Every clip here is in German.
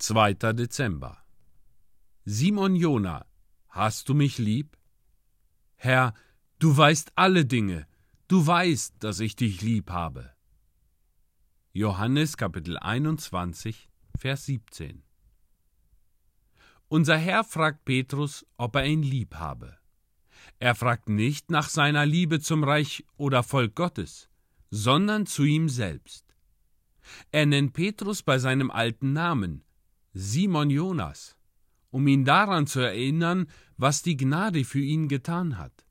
2. Dezember Simon Jona, hast du mich lieb? Herr, du weißt alle Dinge, du weißt, dass ich dich lieb habe. Johannes Kapitel 21, Vers 17 Unser Herr fragt Petrus, ob er ihn lieb habe. Er fragt nicht nach seiner Liebe zum Reich oder Volk Gottes, sondern zu ihm selbst. Er nennt Petrus bei seinem alten Namen, Simon Jonas, um ihn daran zu erinnern, was die Gnade für ihn getan hat.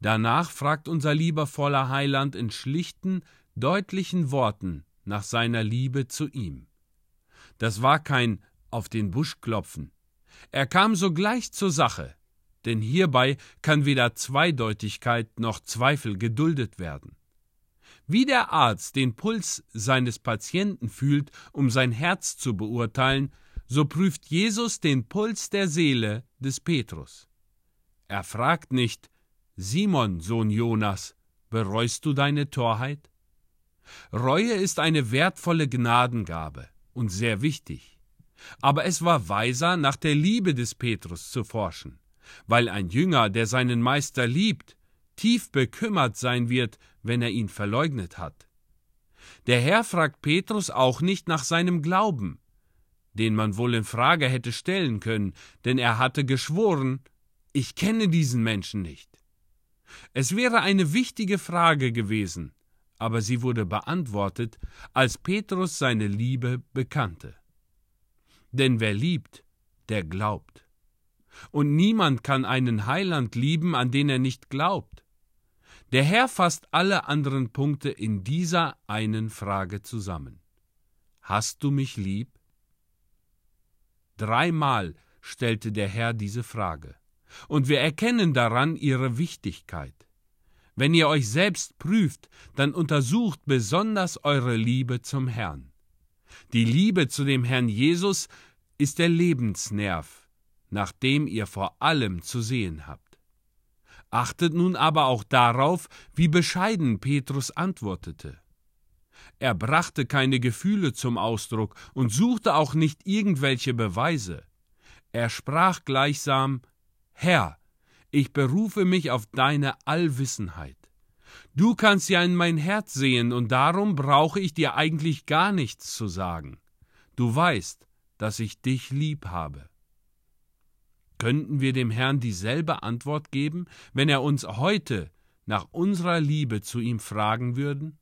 Danach fragt unser liebevoller Heiland in schlichten, deutlichen Worten nach seiner Liebe zu ihm. Das war kein auf den Busch klopfen. Er kam sogleich zur Sache, denn hierbei kann weder Zweideutigkeit noch Zweifel geduldet werden. Wie der Arzt den Puls seines Patienten fühlt, um sein Herz zu beurteilen, so prüft Jesus den Puls der Seele des Petrus. Er fragt nicht, Simon, Sohn Jonas, bereust du deine Torheit? Reue ist eine wertvolle Gnadengabe und sehr wichtig. Aber es war weiser, nach der Liebe des Petrus zu forschen, weil ein Jünger, der seinen Meister liebt, tief bekümmert sein wird, wenn er ihn verleugnet hat. Der Herr fragt Petrus auch nicht nach seinem Glauben, den man wohl in Frage hätte stellen können, denn er hatte geschworen, ich kenne diesen Menschen nicht. Es wäre eine wichtige Frage gewesen, aber sie wurde beantwortet, als Petrus seine Liebe bekannte. Denn wer liebt, der glaubt. Und niemand kann einen Heiland lieben, an den er nicht glaubt. Der Herr fasst alle anderen Punkte in dieser einen Frage zusammen. Hast du mich lieb? Dreimal stellte der Herr diese Frage, und wir erkennen daran ihre Wichtigkeit. Wenn ihr euch selbst prüft, dann untersucht besonders eure Liebe zum Herrn. Die Liebe zu dem Herrn Jesus ist der Lebensnerv, nach dem ihr vor allem zu sehen habt. Achtet nun aber auch darauf, wie bescheiden Petrus antwortete. Er brachte keine Gefühle zum Ausdruck und suchte auch nicht irgendwelche Beweise. Er sprach gleichsam Herr, ich berufe mich auf deine Allwissenheit. Du kannst ja in mein Herz sehen, und darum brauche ich dir eigentlich gar nichts zu sagen. Du weißt, dass ich dich lieb habe. Könnten wir dem Herrn dieselbe Antwort geben, wenn er uns heute nach unserer Liebe zu ihm fragen würden?